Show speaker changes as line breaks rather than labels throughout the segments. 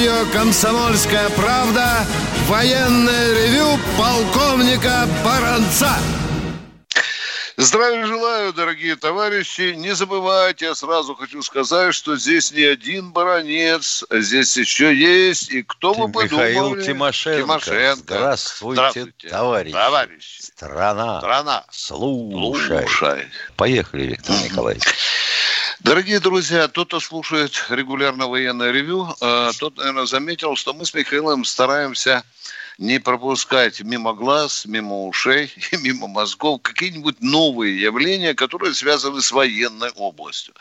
Радио «Комсомольская правда» военное ревю полковника Баранца.
Здравия желаю, дорогие товарищи. Не забывайте, я сразу хочу сказать, что здесь не один баронец, здесь еще есть. И кто
Ты,
бы подумал?
Михаил Тимошенко.
Тимошенко.
Здравствуйте,
Здравствуйте,
товарищи.
товарищи.
Страна.
Страна.
Слушай.
Слушай.
Поехали, Виктор Николаевич.
Дорогие друзья, тот, кто слушает регулярно военное ревю, э, тот, наверное, заметил, что мы с Михаилом стараемся не пропускать мимо глаз, мимо ушей и мимо мозгов какие-нибудь новые явления, которые связаны с военной областью.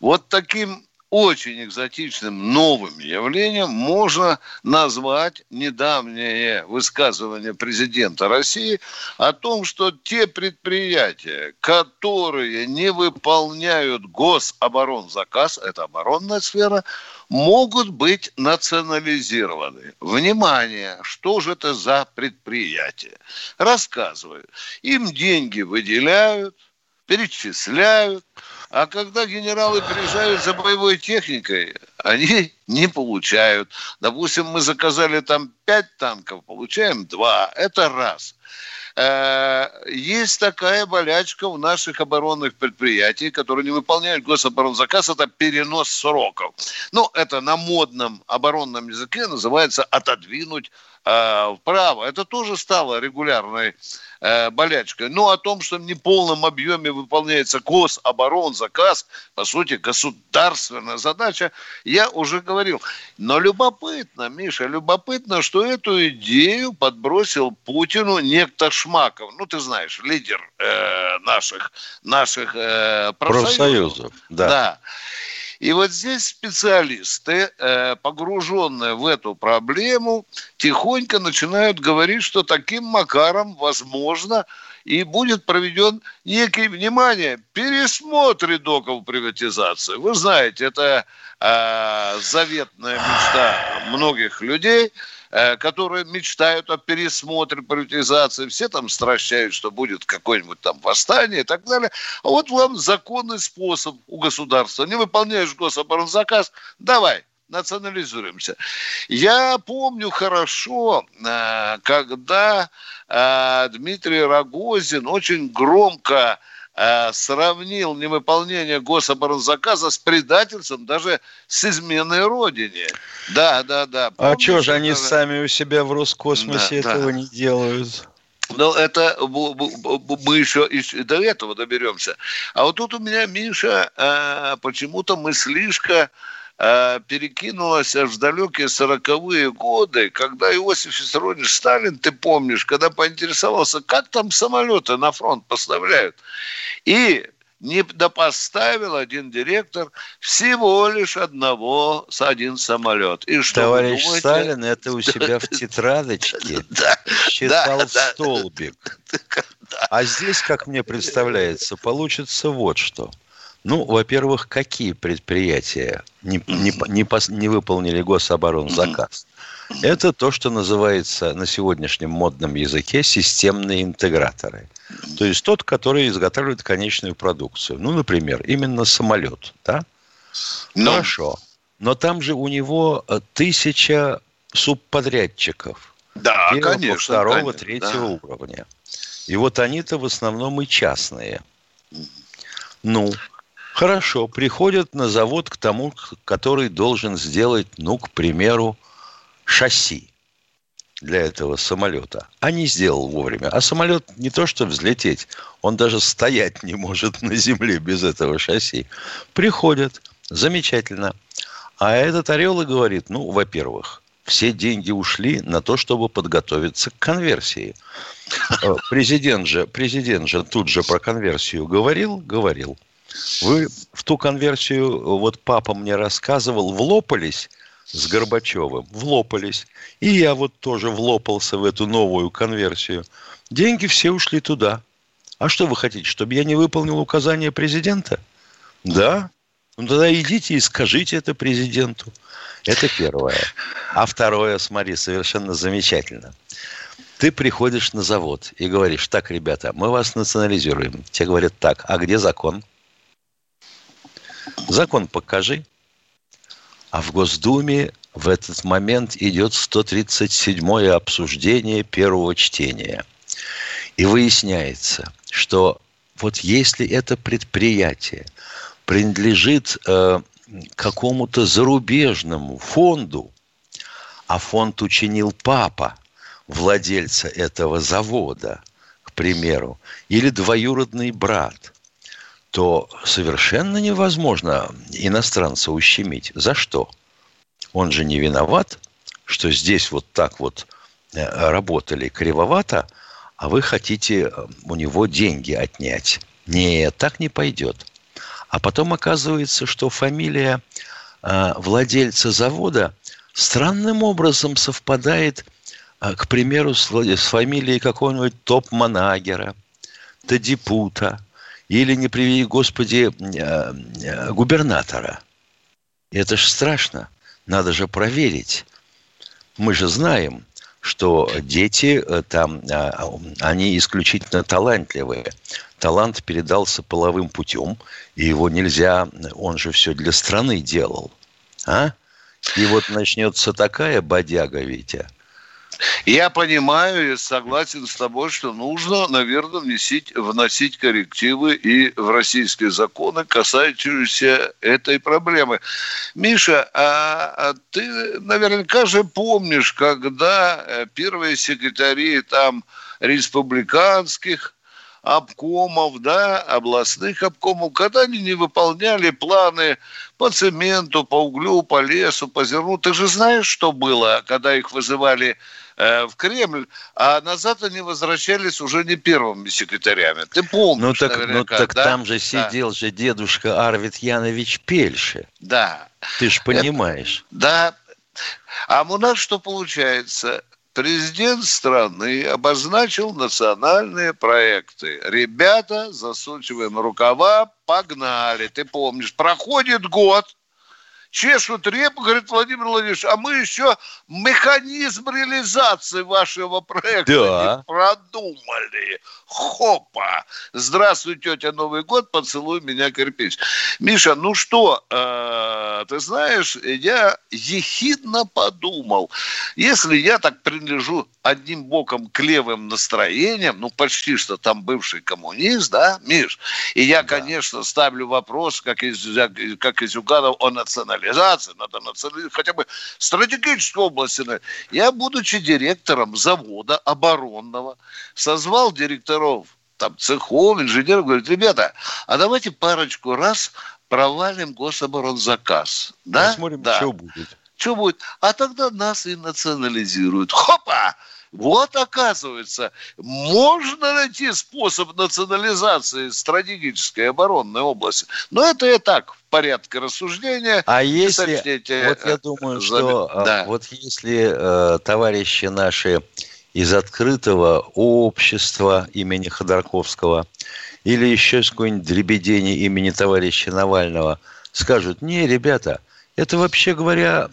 Вот таким очень экзотичным новым явлением можно назвать недавнее высказывание президента России о том, что те предприятия, которые не выполняют гособоронзаказ, это оборонная сфера, могут быть национализированы. Внимание, что же это за предприятие? Рассказываю. Им деньги выделяют, перечисляют, а когда генералы приезжают за боевой техникой, они не получают. Допустим, мы заказали там пять танков, получаем два. Это раз. Э, Есть такая болячка у наших оборонных предприятий, которые не выполняют гособоронзаказ, это перенос сроков. Ну, это на модном оборонном языке называется отодвинуть э, вправо. Это тоже стало регулярной э, болячкой. Но о том, что в неполном объеме выполняется гособоронзаказ, по сути, государственная задача, я уже говорил. Но любопытно, Миша, любопытно, что эту идею подбросил Путину некто Шмаков. Ну, ты знаешь, лидер э, наших, наших э, профсоюзов.
Профсоюзов, да.
Да. И вот здесь специалисты, э, погруженные в эту проблему, тихонько начинают говорить, что таким макаром, возможно, и будет проведен некий, внимание, пересмотр итогов приватизации. Вы знаете, это э, заветная мечта многих людей, которые мечтают о пересмотре приватизации. Все там стращают, что будет какое-нибудь там восстание и так далее. А вот вам законный способ у государства. Не выполняешь гособоронзаказ, давай, национализируемся. Я помню хорошо, э, когда э, Дмитрий Рогозин очень громко э, сравнил невыполнение гособоронзаказа с предательством, даже с изменой Родине. Да, да, да.
А
Помните,
что же они
когда-
сами у себя в Роскосмосе
Да,
этого
да.
не делают?
но это мы еще и до этого доберемся. А вот тут у меня, Миша, э, почему-то мыслишка э, перекинулась аж в далекие сороковые годы, когда Иосиф Виссарионович Сталин, ты помнишь, когда поинтересовался, как там самолеты на фронт поставляют. И не допоставил один директор всего лишь одного с один самолет. И что
Товарищ
думаете?
Сталин это у себя в тетрадочке считал столбик. А здесь, как мне представляется, получится вот что. Ну, во-первых, какие предприятия не, не, не, пос- не выполнили гособоронзаказ? Это то, что называется на сегодняшнем модном языке системные интеграторы. То есть тот, который изготавливает конечную продукцию. Ну, например, именно самолет. Да?
Ну,
Хорошо. Но там же у него э, тысяча субподрядчиков.
да,
первого,
конечно.
второго,
конечно,
третьего
да.
уровня. И вот они-то в основном и частные. Ну, хорошо, приходят на завод к тому, который должен сделать, ну, к примеру, шасси для этого самолета. А не сделал вовремя. А самолет не то что взлететь, он даже стоять не может на земле без этого шасси. Приходят, замечательно. А этот орел и говорит, ну, во-первых, все деньги ушли на то, чтобы подготовиться к конверсии. Э, Президент же, президент же тут же про конверсию говорил, говорил. Вы в ту конверсию, вот папа мне рассказывал, влопались с Горбачевым, влопались. И я вот тоже влопался в эту новую конверсию. Деньги все ушли туда. А что вы хотите, чтобы я не выполнил указания президента? Да. Ну тогда идите и скажите это президенту. Это первое. А второе, смотри, совершенно замечательно. Ты приходишь на завод и говоришь, так, ребята, мы вас национализируем. Тебе говорят, так, а где закон? Закон покажи. А в Госдуме в этот момент идет 137-е обсуждение первого чтения. И выясняется, что вот если это предприятие принадлежит э, какому-то зарубежному фонду, а фонд учинил папа, владельца этого завода, к примеру, или двоюродный брат, то совершенно невозможно иностранца ущемить. За что? Он же не виноват, что здесь вот так вот э, работали кривовато, а вы хотите э, у него деньги отнять. Нет, так не пойдет. А потом оказывается, что фамилия э, владельца завода странным образом совпадает, к примеру, с фамилией какого-нибудь топ-манагера, Тадипута или, не приведи Господи, э, э, губернатора. Это же страшно. Надо же проверить. Мы же знаем, что дети э, там, а, они исключительно талантливые. Талант передался половым путем, и его нельзя, он же все для страны делал. А? И вот начнется такая бодяга, Витя,
я понимаю и согласен с тобой, что нужно, наверное, вносить, вносить коррективы и в российские законы, касающиеся этой проблемы. Миша, а, а ты наверняка же помнишь, когда э, первые секретари там республиканских обкомов, да, областных обкомов, когда они не выполняли планы по цементу, по углю, по лесу, по зерну. Ты же знаешь, что было, когда их вызывали в Кремль, а назад они возвращались уже не первыми секретарями. Ты помнишь,
Ну так, ну, так да? там же сидел да. же дедушка Арвид Янович Пельше.
Да.
Ты же понимаешь.
Это, да. А у нас что получается? Президент страны обозначил национальные проекты. Ребята, засучиваем рукава, погнали. Ты помнишь, проходит год, чешут репу, говорит Владимир Владимирович, а мы еще механизм реализации вашего проекта да. не продумали. Хопа! Здравствуй, тетя, Новый год, поцелуй меня, кирпич. Миша, ну что, э, ты знаешь, я ехидно подумал, если я так принадлежу одним боком к левым настроениям, ну, почти что там бывший коммунист, да, Миш, и я, да. конечно, ставлю вопрос, как из, как из Юганов, о национализации, надо национализировать, хотя бы стратегической области. Я, будучи директором завода оборонного, созвал директоров там, цехов, инженеров, говорит, ребята, а давайте парочку раз провалим гособоронзаказ. Да?
Посмотрим,
да.
что будет.
Что будет? А тогда нас и национализируют. Хопа! Вот, оказывается, можно найти способ национализации стратегической оборонной области. Но это и так, в порядке рассуждения.
А если, вот я думаю, что а, да. вот если э, товарищи наши из открытого общества имени Ходорковского или еще из какой-нибудь дребедени имени товарища Навального скажут, не, ребята, это вообще говоря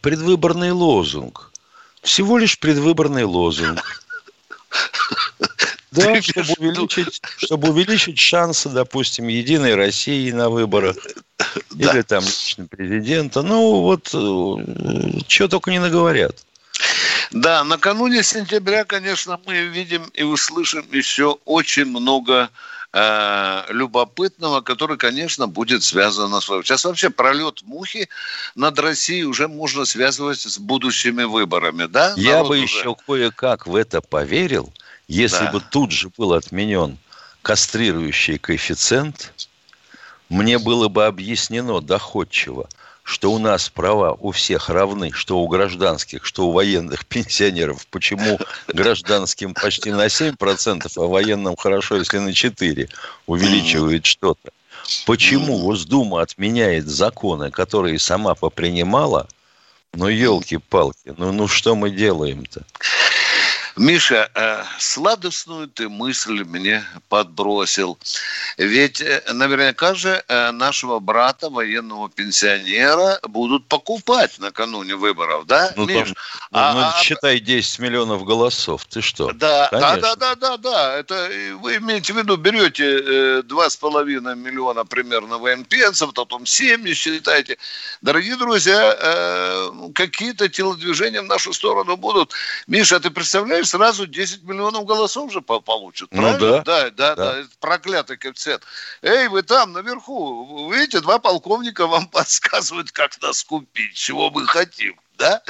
предвыборный лозунг – всего лишь предвыборный лозунг. Да, чтобы увеличить, чтобы увеличить шансы, допустим, Единой России на выборах. Или там лично президента. Ну, вот, э, что только не наговорят.
Да, накануне сентября, конечно, мы видим и услышим еще очень много э, любопытного, который, конечно, будет связано с вами. Сейчас вообще пролет мухи над Россией уже можно связывать с будущими выборами, да?
Я Народ бы уже... еще кое-как в это поверил, если да. бы тут же был отменен кастрирующий коэффициент, мне было бы объяснено доходчиво – что у нас права у всех равны, что у гражданских, что у военных пенсионеров. Почему гражданским почти на 7%, а военным хорошо, если на 4% увеличивает что-то? Почему Госдума отменяет законы, которые сама попринимала? Ну, елки-палки, ну, ну что мы делаем-то?
Миша, э, сладостную ты мысль мне подбросил. Ведь э, наверняка же э, нашего брата, военного пенсионера, будут покупать накануне выборов, да,
ну,
Миш?
Там, ну, а, ну, а, считай 10 миллионов голосов. Ты что?
Да, да, да, да, да, да. Это вы имеете в виду, берете два с половиной миллиона примерно военпенсов, потом 7 считайте. Дорогие друзья, э, какие-то телодвижения в нашу сторону будут. Миша, ты представляешь, сразу 10 миллионов голосов же получат.
Ну да.
Да, да, да. да. Проклятый коэффициент. Эй, вы там, наверху, видите, два полковника вам подсказывают, как нас купить, чего мы хотим да?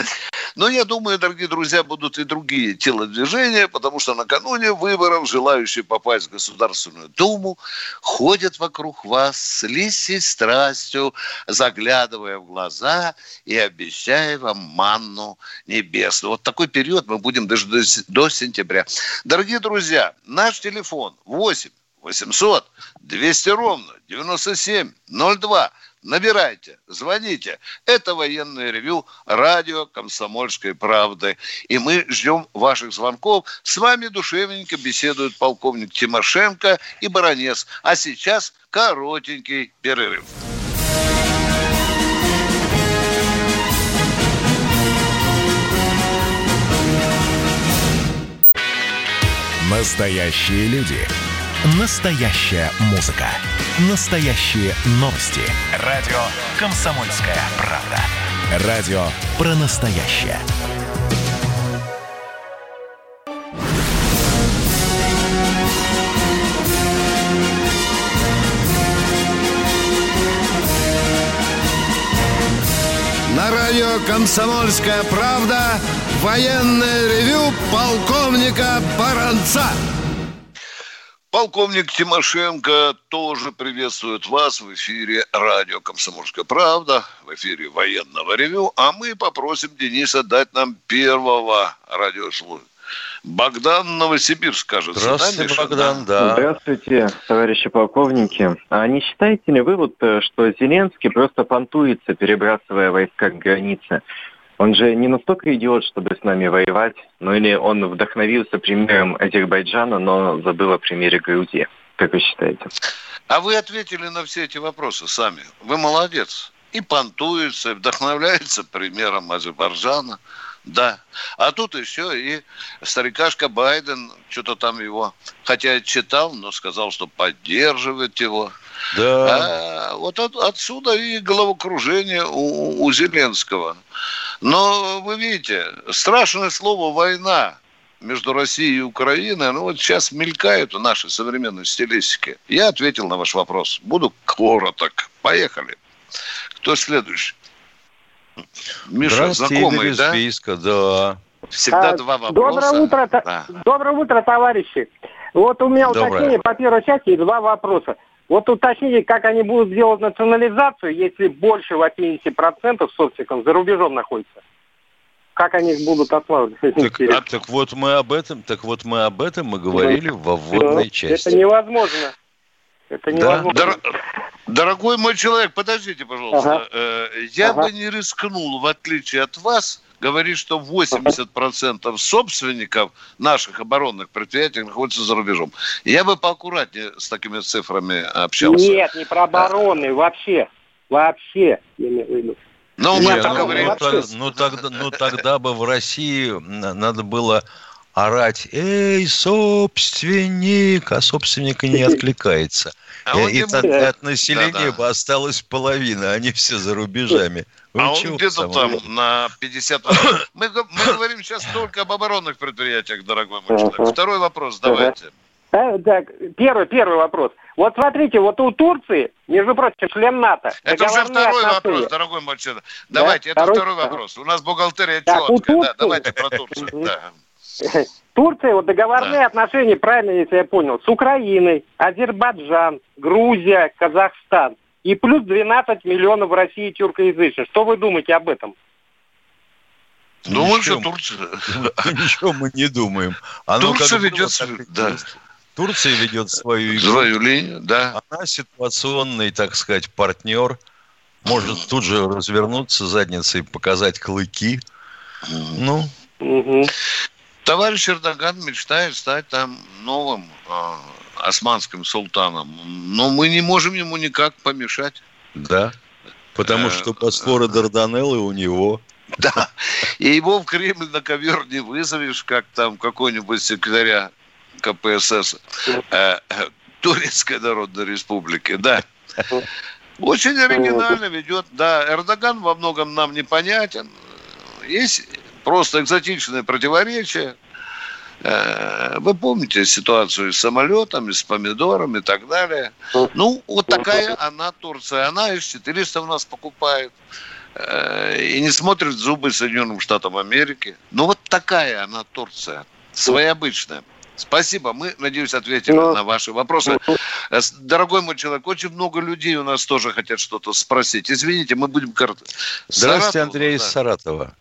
Но я думаю, дорогие друзья, будут и другие телодвижения, потому что накануне выборов желающие попасть в Государственную Думу ходят вокруг вас с лисей страстью, заглядывая в глаза и обещая вам манну небесную. Вот такой период мы будем даже до, до сентября. Дорогие друзья, наш телефон 8 800 200 ровно 9702. Набирайте, звоните. Это военное ревю радио «Комсомольской правды». И мы ждем ваших звонков. С вами душевненько беседуют полковник Тимошенко и баронец. А сейчас коротенький перерыв.
Настоящие люди. Настоящая музыка. Настоящие новости. Радио «Комсомольская правда». Радио про настоящее.
На радио «Комсомольская правда» военное ревю полковника Баранца.
Полковник Тимошенко тоже приветствует вас в эфире радио «Комсомольская правда», в эфире военного ревю, а мы попросим Дениса дать нам первого радиослушателя. Богдан Новосибирск, кажется.
Здравствуйте, да, Богдан, да.
Здравствуйте, товарищи полковники. А не считаете ли вы, вот, э, что Зеленский просто понтуется, перебрасывая войска к границе? Он же не настолько идиот, чтобы с нами воевать, ну или он вдохновился примером Азербайджана, но забыл о примере Грузии. Как вы считаете?
А вы ответили на все эти вопросы сами. Вы молодец. И понтуется, и вдохновляется примером Азербайджана. Да. А тут еще и старикашка Байден, что-то там его, хотя читал, но сказал, что поддерживает его. Да. А, вот от, отсюда и головокружение у, у Зеленского. Но вы видите, страшное слово «война» между Россией и Украиной, ну вот сейчас мелькает в нашей современной стилистике. Я ответил на ваш вопрос. Буду короток. Поехали. Кто следующий?
Миша, знакомый, Игорь да? Списка, да.
Всегда а, два вопроса.
Доброе утро, да. доброе утро, товарищи. Вот у меня Доброе. уточнение по первой части и два вопроса. Вот уточните, как они будут делать национализацию, если больше 80% собственников за рубежом находится. Как они их будут отлавливать?
Так, а, так вот мы об этом, так вот мы об этом мы говорили да. во вводной да. части.
Это невозможно. Это невозможно. Да? Дор-
дорогой мой человек, подождите, пожалуйста. Ага. Э, я ага. бы не рискнул, в отличие от вас, говорит, что 80% собственников наших оборонных предприятий находятся за рубежом. Я бы поаккуратнее с такими цифрами общался.
Нет, не про обороны, а... вообще. Вообще, я имею в виду.
Ну, мы так ну, говорим. Ну, ну, тогда, ну, тогда бы в России надо было орать «Эй, собственник!», а собственник не откликается. А и, и от, от населения да, да. бы осталась половина, они все за рубежами.
Вы а он где-то там на 50... Мы, мы говорим сейчас только об оборонных предприятиях, дорогой мой человек. Второй вопрос давайте.
А, так, первый, первый вопрос. Вот смотрите, вот у Турции, между прочим, член НАТО.
Это уже второй отношения. вопрос, дорогой мой человек. Давайте, да? это второй, второй вопрос. У нас бухгалтерия так, четкая. Да, давайте про Турцию. Да.
Турция, вот договорные да. отношения, правильно, если я понял, с Украиной, Азербайджан, Грузия, Казахстан. И плюс 12 миллионов в России тюркоязычных. Что вы думаете об этом?
Думаю, что Турция...
Ничего мы не думаем.
Оно Турция ведет... Да.
Турция ведет свою
игру. Свою линию, да.
Она ситуационный, так сказать, партнер. Может тут же развернуться задницей, показать клыки. Ну, угу.
Товарищ Эрдоган мечтает стать там новым э, османским султаном. Но мы не можем ему никак помешать.
Да, потому э, что Босфора Дарданеллы у него.
Да, и его в Кремль на ковер не вызовешь, как там какой-нибудь секретаря КПСС э, Турецкой Народной Республики, да. Очень оригинально ведет, да, Эрдоган во многом нам непонятен. Есть просто экзотичное противоречие. Э, вы помните ситуацию с самолетами, с помидорами и так далее. Ну, вот такая она Турция. Она из 400 у нас покупает. Э, и не смотрит зубы Соединенным Штатам Америки. Ну, вот такая она Турция. Своеобычная. Спасибо. Мы, надеюсь, ответили Но... Ну, на ваши вопросы. Э, дорогой мой человек, очень много людей у нас тоже хотят что-то спросить. Извините, мы будем...
Здравствуйте, Андрей из Саратова.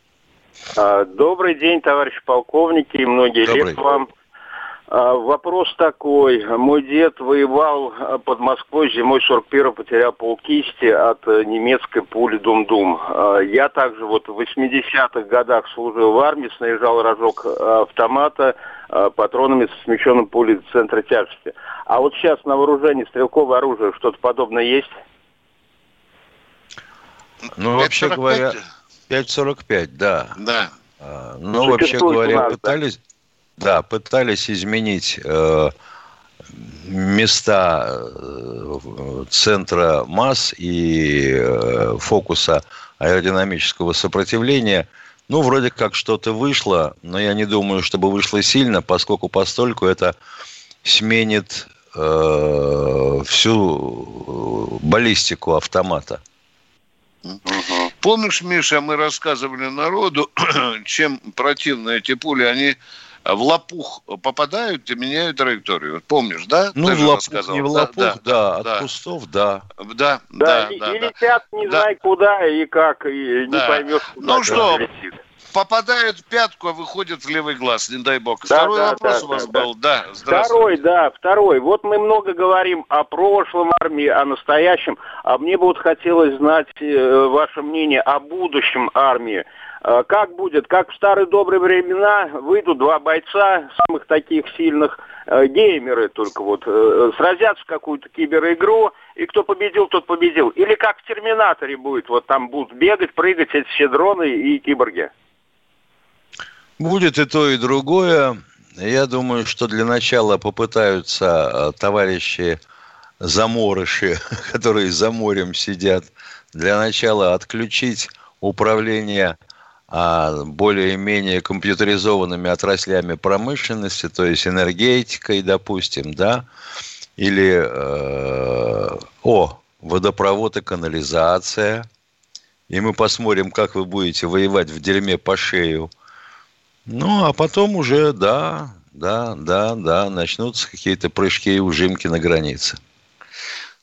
А, добрый день, товарищи полковники, и многие Добрый. лет вам. А, вопрос такой. Мой дед воевал а, под Москвой зимой 41 потерял полкисти от э, немецкой пули Дум-Дум. Я также вот в 80-х годах служил в армии, снаряжал рожок автомата патронами со смещенным пулей центра тяжести. А вот сейчас на вооружении стрелковое оружие что-то подобное есть?
Ну, вообще говоря... 5,45, да. Да. А, ну, вообще говоря, нас, пытались, да? да, пытались изменить э, места э, центра масс и э, фокуса аэродинамического сопротивления. Ну, вроде как что-то вышло, но я не думаю, чтобы вышло сильно, поскольку постольку это сменит э, всю баллистику автомата.
Угу. Помнишь, Миша, мы рассказывали народу, чем противны эти пули, они в лопух попадают и меняют траекторию. Помнишь, да?
Ну, Ты в лопух, не в лопух, да, да, да от да. кустов, да.
Да, да, да. И, да, и летят не да. знай куда и как, и да. не поймешь,
куда Ну что, летит попадают в пятку, а выходят в левый глаз, не дай бог. Да, второй да, вопрос да, у вас да, был, да.
да Второй, да, второй. Вот мы много говорим о прошлом армии, о настоящем, а мне бы вот хотелось знать э, ваше мнение о будущем армии. Э, как будет, как в старые добрые времена выйдут два бойца, самых таких сильных, э, геймеры только вот, э, сразятся в какую-то киберигру, и кто победил, тот победил. Или как в Терминаторе будет, вот там будут бегать, прыгать эти все дроны и киборги.
Будет и то, и другое. Я думаю, что для начала попытаются э, товарищи заморыши, которые за морем сидят, для начала отключить управление а, более-менее компьютеризованными отраслями промышленности, то есть энергетикой, допустим, да, или э, о, водопровод и канализация, и мы посмотрим, как вы будете воевать в дерьме по шею – ну, а потом уже, да, да, да, да, начнутся какие-то прыжки и ужимки на границе.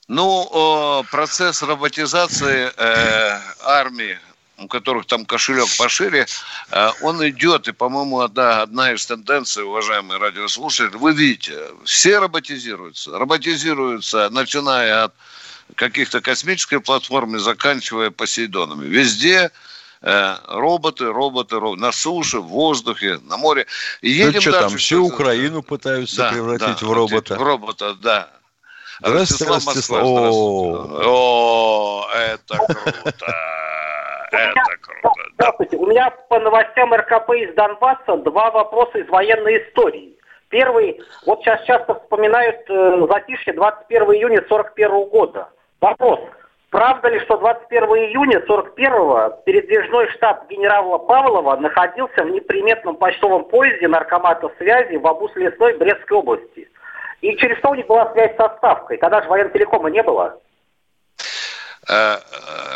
Ну, процесс роботизации э, армии, у которых там кошелек пошире, э, он идет, и, по-моему, одна, одна из тенденций, уважаемые радиослушатели, вы видите, все роботизируются. Роботизируются, начиная от каких-то космических платформ, заканчивая Посейдонами. Везде роботы, роботы, роботы на суше, в воздухе, на море.
И едем ну, что дальше, там, всю Украину пытаются да, превратить да, в робота.
В робота, да.
Здравствуйте, Ростислав.
О, это круто.
Это круто. Здравствуйте. У меня по новостям РКП из Донбасса два вопроса из военной истории. Первый, вот сейчас часто вспоминают э, затишье 21 июня 41 года. Вопрос, Правда ли, что 21 июня 41-го передвижной штаб генерала Павлова находился в неприметном почтовом поезде наркомата связи в Абус-Лесной Брестской области? И через что у них была связь со Ставкой? Тогда же военно-телекома не было.
А,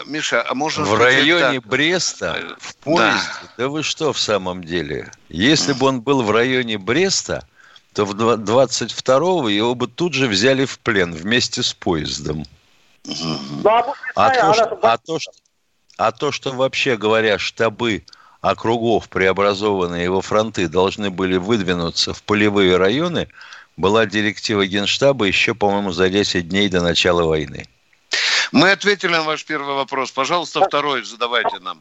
Миша, а можно...
В районе так? Бреста, э, в поезде? Да. да вы что в самом деле? Если бы он был в районе Бреста, то в 22-го его бы тут же взяли в плен вместе с поездом. Ну, а, а, то, что, а, то, что, а то, что вообще говоря, штабы округов, преобразованные во фронты, должны были выдвинуться в полевые районы, была директива Генштаба еще, по-моему, за 10 дней до начала войны.
Мы ответили на ваш первый вопрос. Пожалуйста, второй задавайте нам.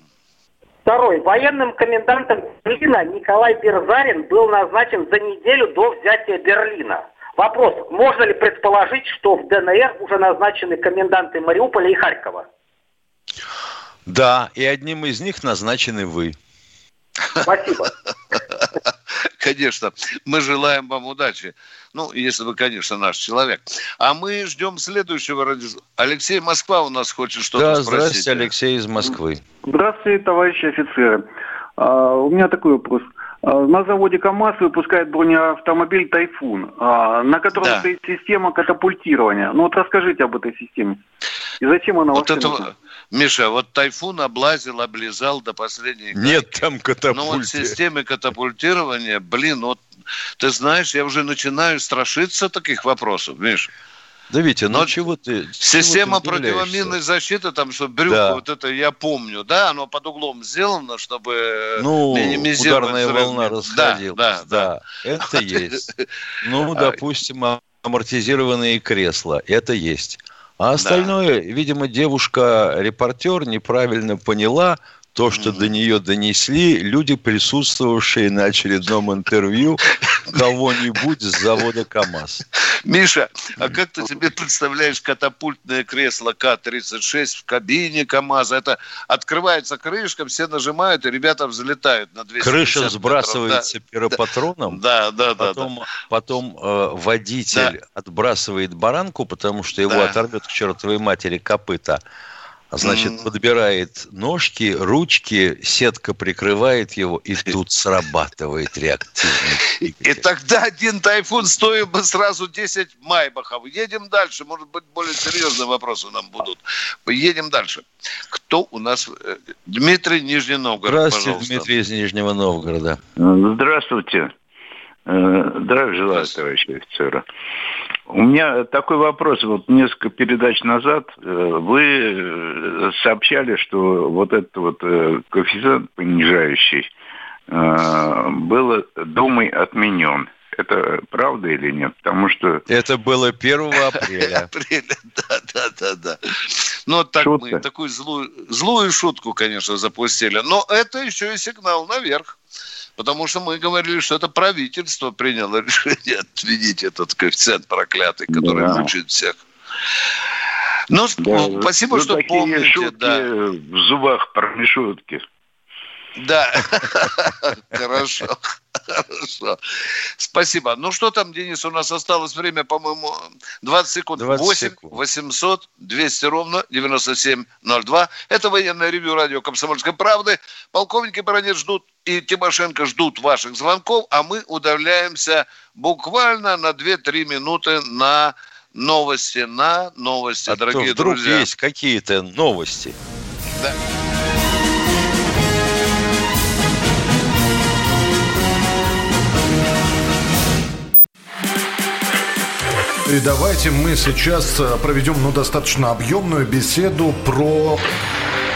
Второй. Военным комендантом Берлина Николай Берзарин был назначен за неделю до взятия Берлина. Вопрос, можно ли предположить, что в ДНР уже назначены коменданты Мариуполя и Харькова?
Да, и одним из них назначены вы.
Спасибо.
Конечно, мы желаем вам удачи. Ну, если вы, конечно, наш человек. А мы ждем следующего ради... Алексей Москва у нас хочет что-то
да,
спросить.
здравствуйте, Алексей из Москвы.
Здравствуйте, товарищи офицеры. А, у меня такой вопрос. А, на заводе КАМАЗ выпускает бронеавтомобиль «Тайфун», а, на котором да. стоит система катапультирования. Ну вот расскажите об этой системе. И зачем она
вот это, нужна? Миша, вот тайфун облазил, облизал до последней
Нет там катапульти.
Ну вот системы катапультирования, блин, вот ты знаешь, я уже начинаю страшиться таких вопросов, Миша.
Да, Витя, ну Но чего ты...
Система чего ты противоминной защиты, там, что брюхо, да. вот это я помню, да, оно под углом сделано, чтобы
ну, минимизировать... ударная волна расходилась. Да, да, да. Это есть. Ну, допустим, амортизированные кресла, это есть. А остальное, да. видимо, девушка-репортер неправильно поняла, то, что mm-hmm. до нее донесли люди, присутствовавшие на очередном интервью кого-нибудь с завода КАМАЗ.
Миша, а как ты себе представляешь катапультное кресло К-36 в кабине КАМАЗа? Это открывается крышка, все нажимают, и ребята взлетают на 200
Крыша сбрасывается да, пиропатроном,
да, да,
да, потом,
да.
потом э, водитель да. отбрасывает баранку, потому что его да. оторвет к чертовой матери копыта Значит, mm. подбирает ножки, ручки, сетка прикрывает его, и тут срабатывает реактивный.
И тогда один тайфун стоил бы сразу 10 майбахов. Едем дальше. Может быть, более серьезные вопросы нам будут. Едем дальше. Кто у нас? Э, Дмитрий Нижний Новгород,
Здравствуйте, пожалуйста. Дмитрий из Нижнего Новгорода.
Здравствуйте. Э, здравия желаю, товарищи офицеры. У меня такой вопрос. Вот несколько передач назад э, вы э, сообщали, что вот этот вот коэффициент понижающий был Думой отменен. Это правда или нет? Потому что...
Это было 1 апреля.
Апреля, да, да, да, да. Ну, так мы такую злую, злую шутку, конечно, запустили. Но это еще и сигнал наверх. Потому что мы говорили, что это правительство приняло решение отменить этот коэффициент проклятый, который да. мучает всех. Ну, да. спасибо, ну, что помните.
Шутки да. в зубах промешутки.
Да, хорошо, хорошо. Спасибо. Ну что там, Денис, у нас осталось время, по-моему, 20 секунд. 20 8 секунд. 800 200 ровно 9702. Это военное ревю радио «Комсомольской правды». Полковники Баранец ждут и Тимошенко ждут ваших звонков, а мы удаляемся буквально на 2-3 минуты на новости, на новости, а дорогие
вдруг
друзья.
есть какие-то новости. Да.
И давайте мы сейчас э, проведем ну, достаточно объемную беседу про...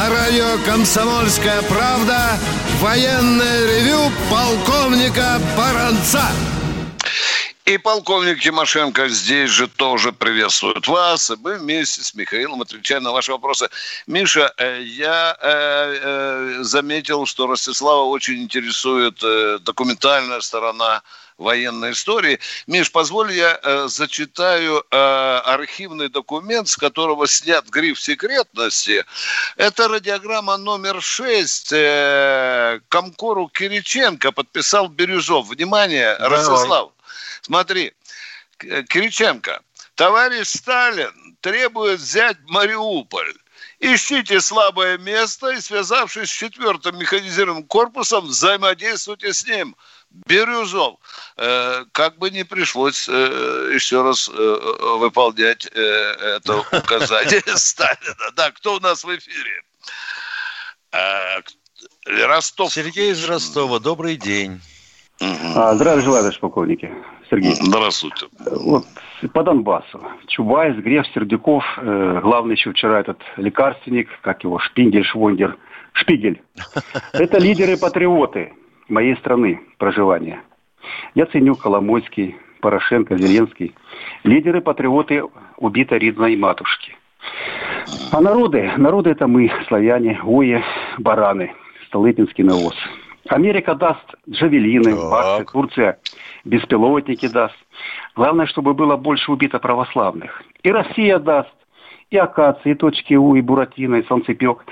На радио «Комсомольская правда» военное ревю полковника Баранца.
И полковник Тимошенко здесь же тоже приветствует вас. И мы вместе с Михаилом отвечаем на ваши вопросы. Миша, э, я э, э, заметил, что Ростислава очень интересует документальная сторона военной истории. Миш, позволь я э, зачитаю э, архивный документ, с которого снят гриф секретности. Это радиограмма номер 6. Э, Комкору Кириченко подписал Бирюзов. Внимание, Давай. Ростислав. Смотри, Кириченко. Товарищ Сталин требует взять Мариуполь Ищите слабое место и, связавшись с четвертым механизированным корпусом, взаимодействуйте с ним. Бирюзов. Э, как бы не пришлось э, еще раз э, выполнять это указание Сталина. Да, кто у нас в эфире?
Ростов. Сергей из Ростова. Добрый день.
А, здравия желаю, товарищ полковники. Сергей.
Здравствуйте.
Вот по Донбассу. Чубайс, Греф, Сердюков, главный еще вчера этот лекарственник, как его, Шпингель, Швондер, Шпигель. Это лидеры-патриоты моей страны проживания. Я ценю Коломойский, Порошенко, Зеленский. Лидеры-патриоты убитой ридной матушки. А народы, народы это мы, славяне, уи, бараны, Столыпинский навоз. Америка даст джавелины, баксы, Турция беспилотники даст. Главное, чтобы было больше убито православных. И Россия даст, и акации, и точки У, и Буратино, и Солнцепек.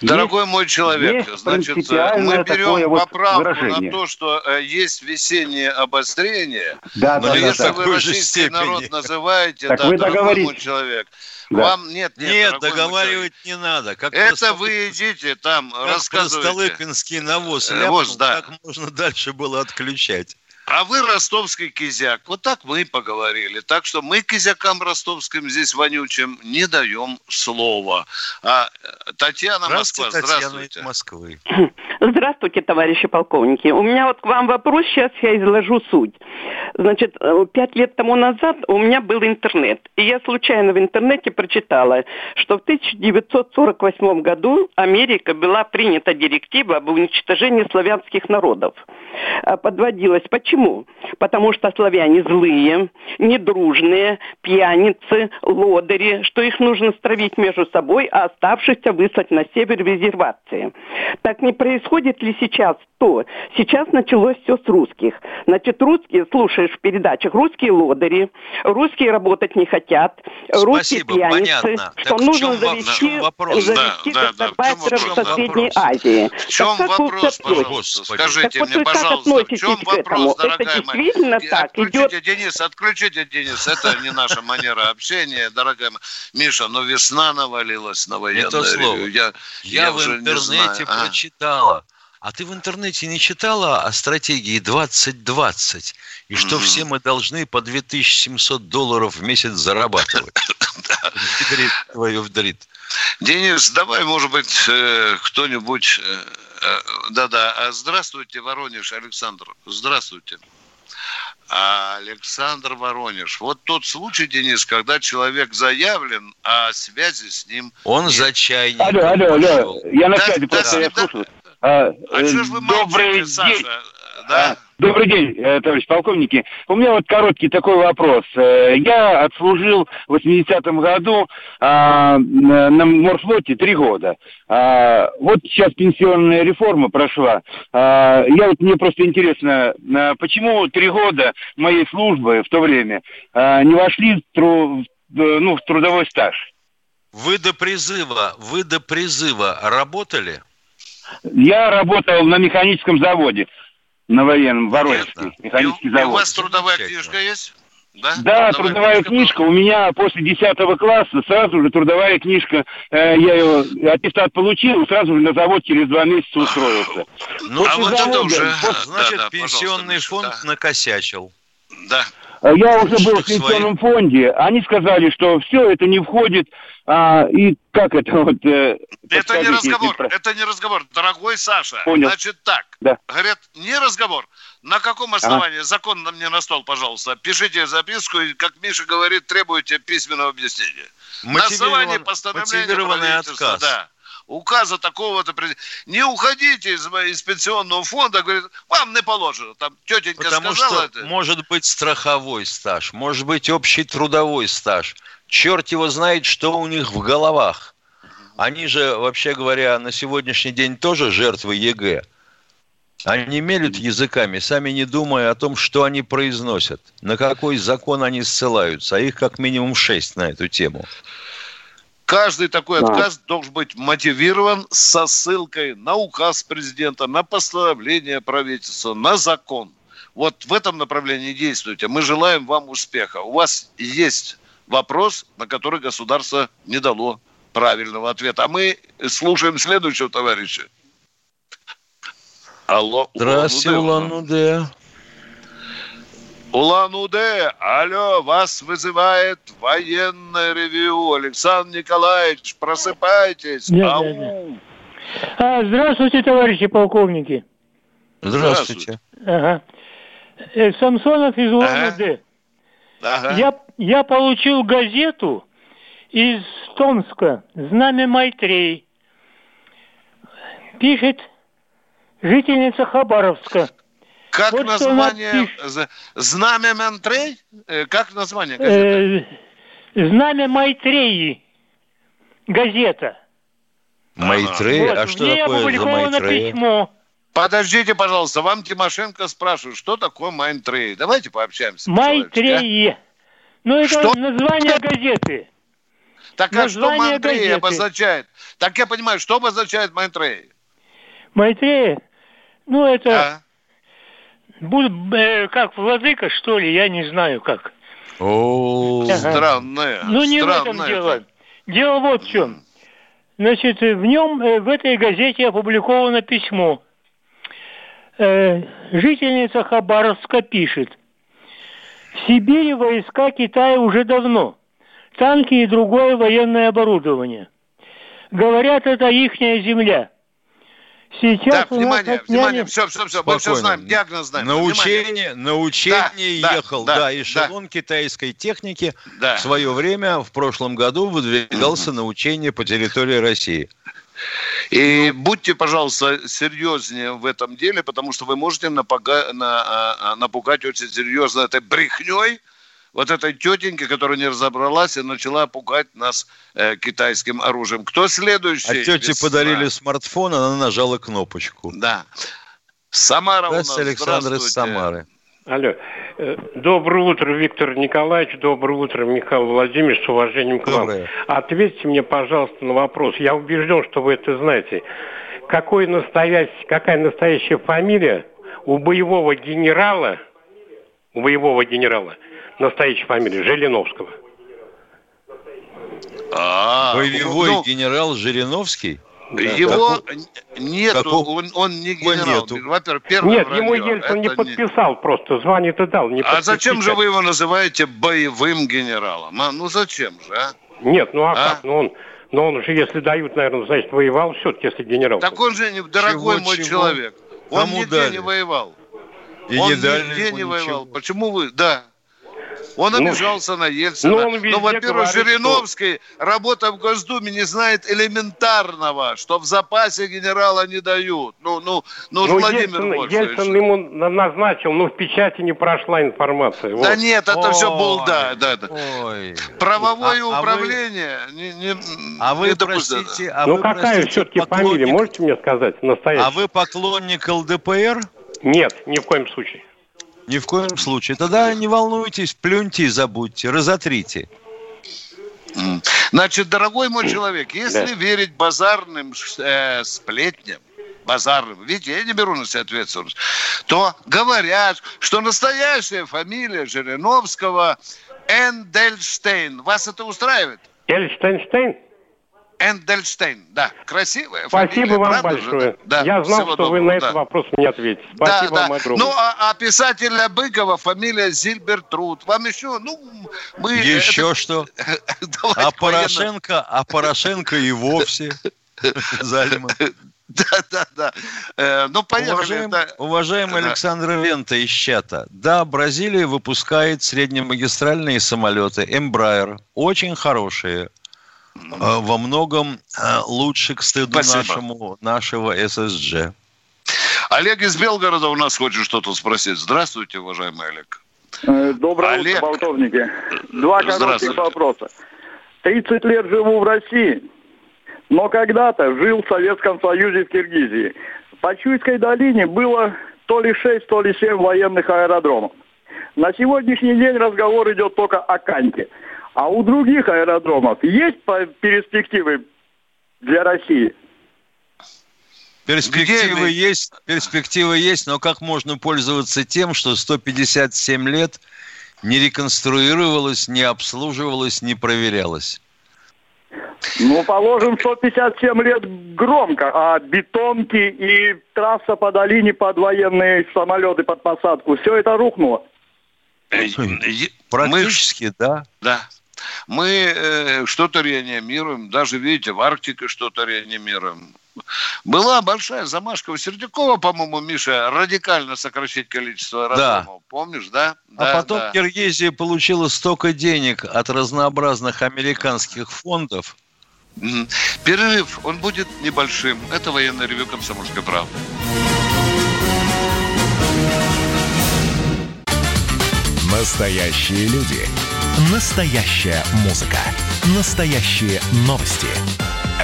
Дорогой есть, мой человек, значит, мы берем вот поправку выражение. на то, что э, есть весеннее обострение,
да,
но
да,
если
да,
вы российский народ называете,
так
да,
вы
дорогой мой человек, да. Вам нет, нет,
нет договаривать не надо.
Как Это просто, вы идите там, как рассказывайте.
Столыпинский навоз, ляпнул, навоз да. как можно дальше было отключать.
А вы ростовский кизяк. Вот так мы и поговорили. Так что мы кизякам ростовским здесь вонючим не даем слова. А э, Татьяна Москва, здравствуйте.
Татьяна Москвы.
Здравствуйте, товарищи полковники. У меня вот к вам вопрос, сейчас я изложу суть. Значит, э, пять лет тому назад у меня был интернет. И я случайно в интернете прочитала, что в 1948 году Америка была принята директива об уничтожении славянских народов. А подводилось. Почему? Потому что славяне злые, недружные, пьяницы, лодыри, что их нужно стравить между собой, а оставшихся выслать на север в резервации. Так не происходит ли сейчас то? Сейчас началось все с русских. Значит, русские, слушаешь в передачах, русские лодыри, русские работать не хотят, русские
Спасибо,
пьяницы,
понятно.
что
так
нужно завести,
вопрос?
завести
да, да, да.
со Средней Азии.
В чем
так
вопрос, пожалуйста? Скажите так, мне, вот пожалуйста, в чем вопрос, дорогая
Это действительно
моя?
так.
Отключите,
Идет...
Денис, отключите, Денис. Это не наша манера общения, дорогая моя. Миша, но весна навалилась на военное.
Не то слово.
Я,
я, я в интернете прочитала. А ты в интернете не читала о стратегии 2020 и что mm-hmm. все мы должны по 2700 долларов в месяц зарабатывать? Вдрит твою вдрит.
Денис, давай, может быть, э, кто-нибудь... Э, э, да-да. Здравствуйте, Воронеж, Александр. Здравствуйте. Александр Воронеж. Вот тот случай, Денис, когда человек заявлен, а связи с ним
Он нет. за чайник.
Алло, алло, алло. Я на связи, да, просто да, я слушаю.
А, а что ж вы молчите,
Добрый
Саша?
День.
Да?
А, добрый день, э, товарищ полковники. У меня вот короткий такой вопрос. Э, я отслужил в 80-м году а, на морфлоте три года. А, вот сейчас пенсионная реформа прошла. А, я вот мне просто интересно, почему три года моей службы в то время а, не вошли в, тру, ну, в трудовой стаж?
Вы до призыва, вы до призыва работали?
Я работал на механическом заводе, на военном, Воронежский, механический
и,
завод.
И у вас трудовая книжка есть?
Да, да трудовая, трудовая книжка, книжка. У меня после 10 класса сразу же трудовая книжка. Э, я ее аттестат получил, сразу же на завод через два месяца устроился.
Ну, а вот завода, это уже... После... Значит, да, да, пенсионный фонд да. накосячил.
Да.
А я уже был в пенсионном свои... фонде. Они сказали, что все это не входит. А, и как это вот... Э,
это не разговор, если... это не разговор. Дорогой Саша,
Понял.
значит так.
Да.
Говорят, не разговор. На каком основании? Ага. Закон на мне на стол, пожалуйста. Пишите записку и, как Миша говорит, требуйте письменного объяснения. Мотивирован... На основании постановления
отказ.
Да указа такого-то. Не уходите из, из пенсионного фонда, говорит, вам не положено. Там тетенька
Потому
сказала
что
это.
может быть страховой стаж, может быть общий трудовой стаж. Черт его знает, что у них в головах. Они же, вообще говоря, на сегодняшний день тоже жертвы ЕГЭ. Они мелют языками, сами не думая о том, что они произносят, на какой закон они ссылаются, а их как минимум шесть на эту тему.
Каждый такой да. отказ должен быть мотивирован со ссылкой на указ президента, на постановление правительства, на закон. Вот в этом направлении действуйте. Мы желаем вам успеха. У вас есть вопрос, на который государство не дало правильного ответа. А мы слушаем следующего товарища. Алло.
Здравствуйте, Улан-Удэ.
Улан-Удэ, алло, вас вызывает военное ревью. Александр Николаевич, просыпайтесь.
Да, да, да. А, здравствуйте, товарищи полковники.
Здравствуйте.
Ага. Э, Самсонов из Улан-Удэ.
Ага.
Я, я получил газету из Томска «Знамя Майтрей». Пишет жительница Хабаровска.
Как
Вот что
название? Знамя Монтрей? Э, Как название газеты?
Э, «Знамя Майтреи». Газета.
Майтрей?
Вот,
а что такое за Майтрей?
письмо.
Подождите, пожалуйста, вам Тимошенко спрашивает, что такое Майнтрей? Давайте пообщаемся. по-человечески, а?
Майтреи. Ну, это
Что?
название газеты.
Так а что
Название
Майнтрей
газеты.
обозначает? Так я понимаю, что обозначает Майнтрей?
Майтрея, ну, это...
А?
Буд- э, как владыка, что ли, я не знаю как.
О,
Ага.
Странное.
Ну, не в этом
странное
дело. Дело вот в чем. Значит, в нем, э, в этой газете опубликовано письмо. Э, Жительница Хабаровска пишет. В Сибири войска Китая уже давно. Танки и другое военное оборудование. Говорят, это ихняя земля. Сейчас нас
внимание,
отняли-
внимание, все, все, все, мы все
Спокойно.
знаем, диагноз знаем.
На учение, на учение
Да, да,
ехал,
да,
да, эшелон китайской техники
Да.
в свое время, в прошлом году, выдвигался на учение по территории России.
И будьте, пожалуйста, серьезнее в этом деле, потому что вы можете напуга- на- а, а, напугать очень серьезно этой брехней, вот этой тетеньки, которая не разобралась и начала пугать нас э, китайским оружием. Кто следующий?
А тете
Весна.
подарили смартфон, она нажала кнопочку.
Да. Самара у нас.
Здравствуйте, Александр из
Здравствуйте.
Самары.
Алло. Э, Доброе утро, Виктор Николаевич. Доброе утро, Михаил Владимирович. С уважением к вам.
Доброе.
Ответьте мне, пожалуйста, на вопрос. Я убежден, что вы это знаете. Какой настоящий, какая настоящая фамилия у боевого генерала, у боевого генерала, настоящая фамилия, Жириновского?
А,
Боевой
ну,
генерал Жириновский?
Его нету,
Какого-
он, он не генерал.
нету.
Во-первых, первое
Нет, ему
вранье.
Ельцин не подписал просто, звание-то дал. Не
А зачем же вы его называете боевым генералом? А? Ну зачем же, а?
Нет, ну а,
А?
как? Ну он, ну он же, если дают, наверное, значит, воевал все-таки, если генерал.
Так он же, не- дорогой
Чего,
мой
чего?
человек, он
Кому
нигде
дали?
не воевал.
И
он
не дали
нигде
ему
не воевал.
ничего.
Почему вы? Да. Он
Ну,
обижался на Ельцина.
ну,
Но, во-первых,
говорит,
Жириновский, работа в Госдуме, не знает элементарного, что в запасе генерала не дают. Ну, ну, ну,
Ну,
Владимир
Ельцин,
Вольфович.
Ельцин ему на- назначил, но в печати не прошла информация.
Да
Вот.
нет, это все
Ой,
булда. Да, да.
Ой.
Правовое
А- а вы-
управление не, не,
А вы,
не
простите, а
ну
вы,
какая
простите,
все-таки
поклонник-
фамилия, можете мне сказать, настоящая?
А вы поклонник ЛДПР?
Нет, ни в коем случае.
Ни в коем случае. Тогда не волнуйтесь, плюньте и забудьте, разотрите.
Значит, дорогой мой человек, если
Да.
верить базарным э, сплетням, базарным, видите, я не беру на себя ответственность, то говорят, что настоящая фамилия Жириновского Эндельштейн. Вас это устраивает?
Эльштейнштейн?
Эндельштейн, да, красивая
Спасибо
фамилия,
вам
правда же?
большое.
Да,
Я знал,
всего
что вы
доброго,
на
да.
этот вопрос мне ответите. Спасибо
да.
вам огромное.
Ну, а, а писателя Быкова фамилия Зильбертруд. Вам еще, ну, мы...
Еще
это-
что? А Порошенко, а Порошенко и вовсе Зальман.
Да, да, да. Э, ну, поехали.
Уважаем-
да.
уважаемый
Да.
Александр Вента из чата. Да, Бразилия выпускает среднемагистральные самолеты Embraer. Очень хорошие. Э, Во многом э, лучше, к стыду
Спасибо.
нашему, нашего ССЖ.
Олег из Белгорода у нас хочет что-то спросить. Здравствуйте, уважаемый Олег.
Э, Доброе
Олег.
утро, болтовники. Два коротких вопроса. 30 лет живу в России, но когда-то жил в Советском Союзе в Киргизии. По Чуйской долине было то ли 6, то ли 7 военных аэродромов. На сегодняшний день разговор идет только о Канте. А у других аэродромов есть перспективы для России?
Перспективы есть, перспективы есть, но как можно пользоваться тем, что 157 лет не реконструировалось, не обслуживалось, не проверялось?
Ну, положим, 157 лет громко, а бетонки и трасса по долине под военные самолеты под посадку, все это рухнуло.
Практически,
Мы-
да.
Да. Мы э, что-то реанимируем, даже, видите, в Арктике что-то реанимируем. Была большая замашка у Сердюкова, по-моему, Миша, радикально сокращать количество
Да.
аэродромов. Помнишь, да?
А
Да,
потом
да.
Киргизия получила столько денег от разнообразных американских фондов.
Перерыв, он будет небольшим. Это военное ревю «Комсомольской правды».
Настоящие люди. Настоящая музыка. Настоящие новости.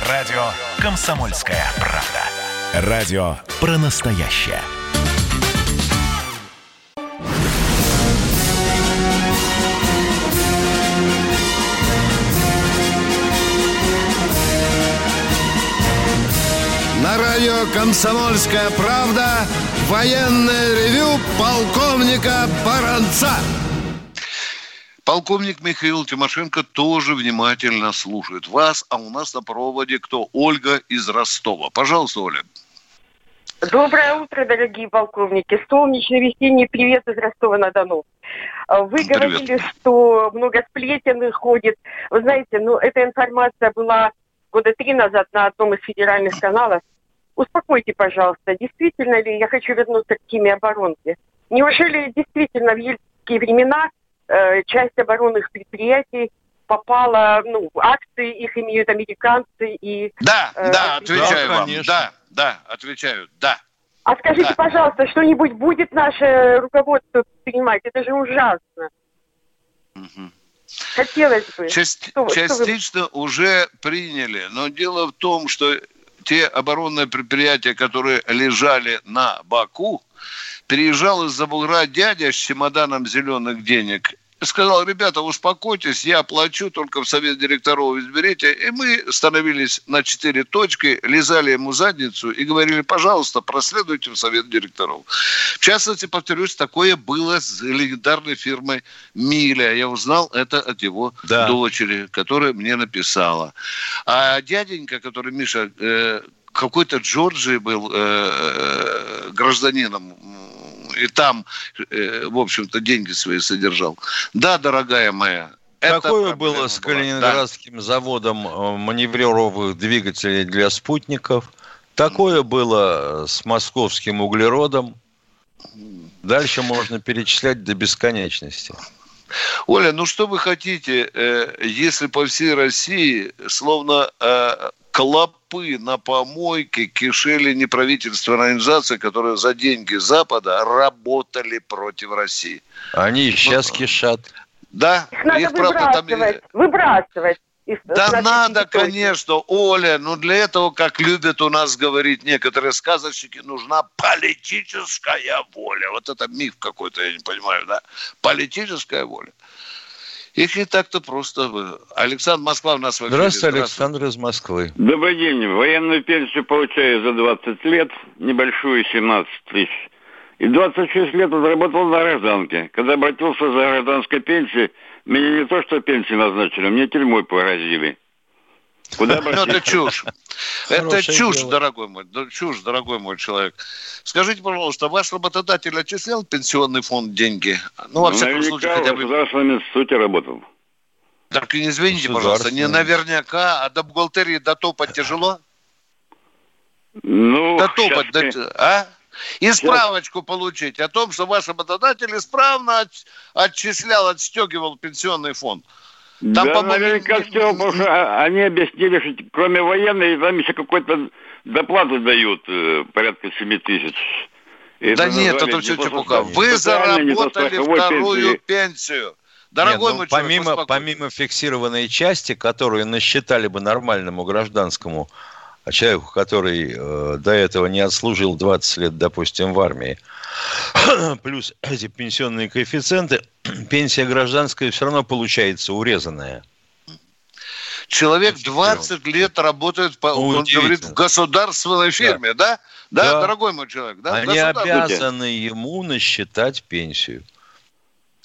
Радио «Комсомольская правда». Радио про настоящее.
На радио «Комсомольская правда» военное ревю полковника Баранца.
Полковник Михаил Тимошенко тоже внимательно слушает вас, а у нас на проводе кто? Ольга из Ростова. Пожалуйста, Оля.
Доброе утро, дорогие полковники. Солнечный весенний привет из Ростова-на-Дону. Вы
Привет.
говорили, что много сплетен ходит. Вы знаете, ну, эта информация была года три назад на одном из федеральных каналов. Успокойте, пожалуйста, действительно ли я хочу вернуться к теме оборонки? Неужели действительно в ельцинские времена часть оборонных предприятий попала, ну, акции их имеют американцы и...
Да,
э,
да, отвечаю вам. Да, да, отвечаю, да.
А скажите,
Да.
пожалуйста, что-нибудь будет наше руководство принимать? Это же ужасно. Хотелось бы.
Част-
Что вы- что вы-
частично уже приняли, но дело в том, что те оборонные предприятия, которые лежали на Баку, приезжал из-за бугра дядя с чемоданом зеленых денег сказал, ребята, успокойтесь, я плачу, только в совет директоров изберите. И мы становились на четыре точки, лизали ему задницу и говорили, пожалуйста, проследуйте в совет директоров. В частности, повторюсь, такое было с легендарной фирмой Миля. Я узнал это от его
Да.
дочери, которая мне написала. А дяденька, который Миша, э, какой-то Джорджи был э, гражданином, м, и там, э, в общем-то, деньги свои содержал. Да, дорогая моя, это
было с. Калининградским заводом э, маневровых двигателей для спутников. Такое было с московским углеродом. Дальше можно перечислять до бесконечности.
Оля, ну что вы хотите, э, если по всей России словно э, клопы на помойке кишели неправительственные организации, которые за деньги Запада работали против России?
Они сейчас кишат.
Да,
Их надо
их, правда, там-
выбрасывать.
Да надо, конечно, Оля, но для этого, как любят у нас говорить некоторые сказочники, нужна политическая воля. Вот это миф какой-то, я не понимаю, да? Политическая воля. Их не так-то просто. вы- Александр Москва у нас в эфире.
Здравствуйте, Александр из Москвы.
Добрый день. Военную пенсию получаю за 20 лет, небольшую 17 тысяч. И 26 лет отработал на гражданке. Когда обратился за гражданской пенсией, мне не то что пенсию назначили, мне тюрьмой поразили. Куда
Ну, это чушь. Это чушь,
дело.
дорогой мой, чушь, дорогой мой человек. Скажите, пожалуйста, ваш работодатель отчислял в пенсионный фонд деньги? Ну, во
Ну,
всяком
наверняка
случае,
в
хотя бы...
государственном институте работал.
Так, и извините, пожалуйста, не
Государственный.
наверняка, а до бухгалтерии дотопать тяжело?
Ну,
Дотопать,
щас
до- а? И справочку получить о том, что ваш работодатель исправно от- отчислял, отстегивал пенсионный фонд. Там,
да,
по-моему,
наверняка все, потому что а- они объяснили, что кроме военной, там еще какой-то доплату дают, э, порядка 7 тысяч. И
Да
это
нет, это все чепуха. Вы заработали вторую
пенсии.
пенсию. Дорогой
Нет, ну,
мой человек,
помимо, помимо фиксированной части, которую насчитали бы нормальному гражданскому а человеку, который э, до этого не отслужил 20 лет, допустим, в армии, плюс эти пенсионные коэффициенты, пенсия гражданская все равно получается урезанная.
Человек 20 лет работает, по,
Ну,
он говорит, в государственной фирме, да? Да,
Да.
дорогой мой человек, да?
Они обязаны ему насчитать пенсию.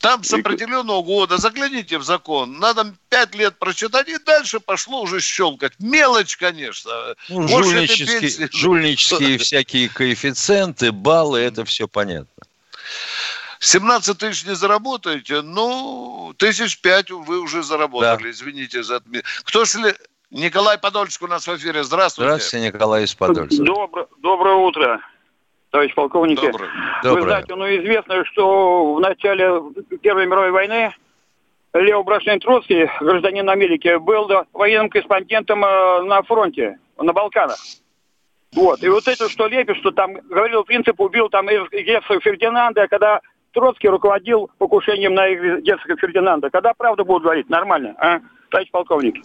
Там с определенного года, загляните в закон, надо пять лет прочитать, и дальше пошло уже щелкать. Мелочь, конечно.
Ну,
Может,
жульнические,
пенсия.
жульнические всякие коэффициенты, баллы, это все понятно.
17 тысяч не заработаете, ну, тысяч пять вы уже заработали, извините за это. Кто сли... Николай Подольск у нас в эфире. Здравствуйте.
Здравствуйте, Николай из Подольска.
Добро- доброе утро, товарищ полковник. Вы знаете, ну известно, что в начале Первой мировой войны Лео Брашин Троцкий, гражданин Америки, был военным корреспондентом э, на фронте, на Балканах. Вот. И вот это, что лепит, что там говорил принцип, убил там герцога Фердинанда, когда Троцкий руководил покушением на герцога Фердинанда. Когда правду будут говорить? Нормально, а, товарищ полковник?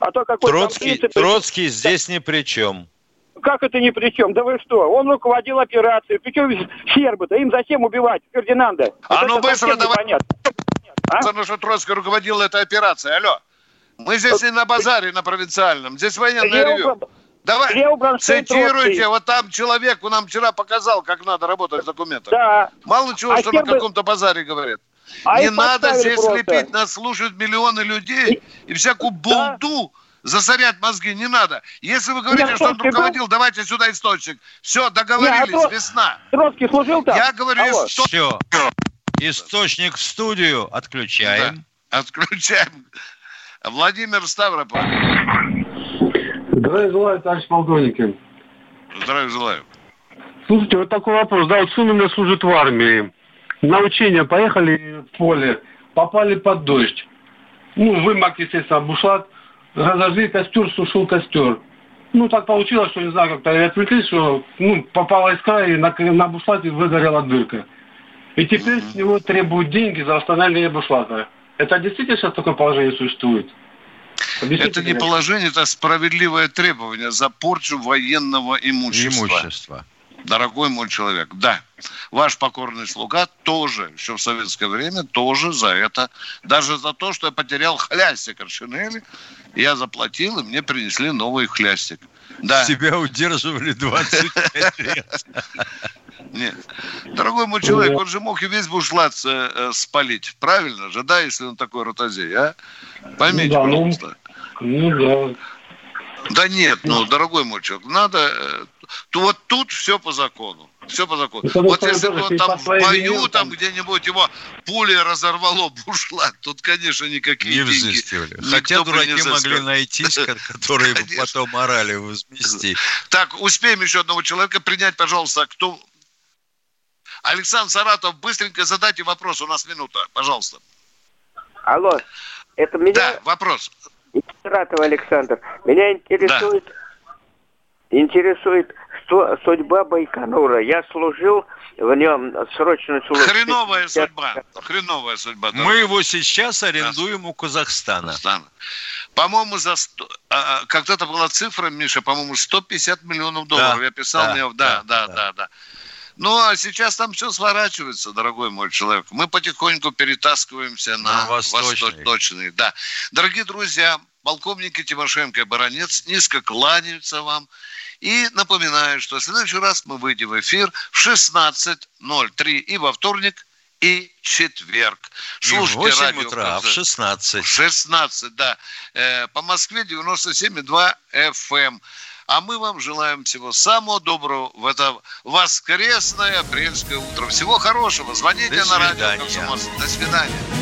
А то какой там
Троцкий,
принцип-
Троцкий здесь ни при чем.
Как это ни при чем? Да вы что? Он руководил операцией. Причем сербы-то? Им зачем убивать Фердинанда?
А
Вот
ну быстро давай.
непонятно.
Потому что Троцкий руководил этой операцией. Алло. Мы здесь не на базаре, на провинциальном. Здесь военное
Лео
ревю. Давай,
Лео Бронштейн
цитируйте.
Троцкий.
Вот там человек нам вчера показал, как надо работать с документами.
Да.
Мало чего,
А
что на
сербы-
каком-то базаре говорит.
А
не надо здесь
просто.
лепить. Нас слушают миллионы людей. И всякую болду засорять мозги не надо. Если вы говорите,
Нет,
что он
Троцкий был-
руководил, давайте сюда источник. Все, договорились,
а Тро-
весна.
Троцкий служил там?
Я говорю,
Алло.
источник.
Все. Источник в студию отключаем.
Отключаем. Владимир Ставрополь.
Здравия желаю, товарищ полковники.
Здравия желаю.
Слушайте, вот такой вопрос. Да, вот сын у меня служит в армии. На учения поехали в поле, попали под дождь. Ну, вымок, естественно, бушлат. Разожгли костер, сушил костер. Ну, так получилось, что, не знаю, как-то отвлеклись, что, ну, попала искра, и на, на бушлате выгорела дырка. И теперь с него требуют деньги за восстановление бушлата. Это действительно сейчас такое положение существует? Объясните
Это не положение, это справедливое требование за порчу военного имущества.
Имущество.
Дорогой мой человек, да. Ваш покорный слуга тоже, еще в советское время, тоже за это. Даже за то, что я потерял хлястик от шинели, я заплатил, и мне принесли новый хлястик. Да.
Себя удерживали 25 лет.
Нет. Дорогой мой человек, он же мог и весь бушлат э, э, спалить. Правильно же, да, если он такой ротозей, а? Поймите,
Ну да, ну,
пожалуйста.
Ну да.
Да нет, ну, дорогой мой человек, надо... то вот тут все по закону. Все по закону.
Ну,
Вот
потому
если бы он там в бою,
вине
там где-нибудь его пулей разорвало бушлат, тут, конечно, никакие
Не
деньги.
взыскивали.
никто
Хотя
бы
дураки
не
могли ко- которые бы потом орали возмести.
Так, успеем еще одного человека принять, пожалуйста. Кто? Александр Саратов, быстренько задайте вопрос, у нас минута, пожалуйста.
Алло, это меня...
Да, вопрос.
Саратов Александр. Меня интересует, интересует что, судьба Байконура. Я служил в нем срочную службу.
Хреновая судьба. Хреновая судьба.
Мы
дорогой.
его сейчас арендуем у Казахстана.
Казахстана. По-моему, за сто- а, а, когда-то была цифра, Миша, по-моему, 150 миллионов долларов.
Да,
Я писал,
да,
мне, да,
да,
да, да, да. Ну, а сейчас там все сворачивается, дорогой мой человек. Мы потихоньку перетаскиваемся на,
На восточный.
восточный. Да. Дорогие друзья, полковники Тимошенко и Баранец низко кланяются вам. И напоминаю, что в следующий раз мы выйдем в эфир в 16.03 и во вторник, и четверг.
И в 8 утра, а в 16.
В 16, да. Э, По Москве 97,2 FM. А мы вам желаем всего самого доброго в это воскресное апрельское утро. Всего хорошего. Звоните
До
на радио. До свидания.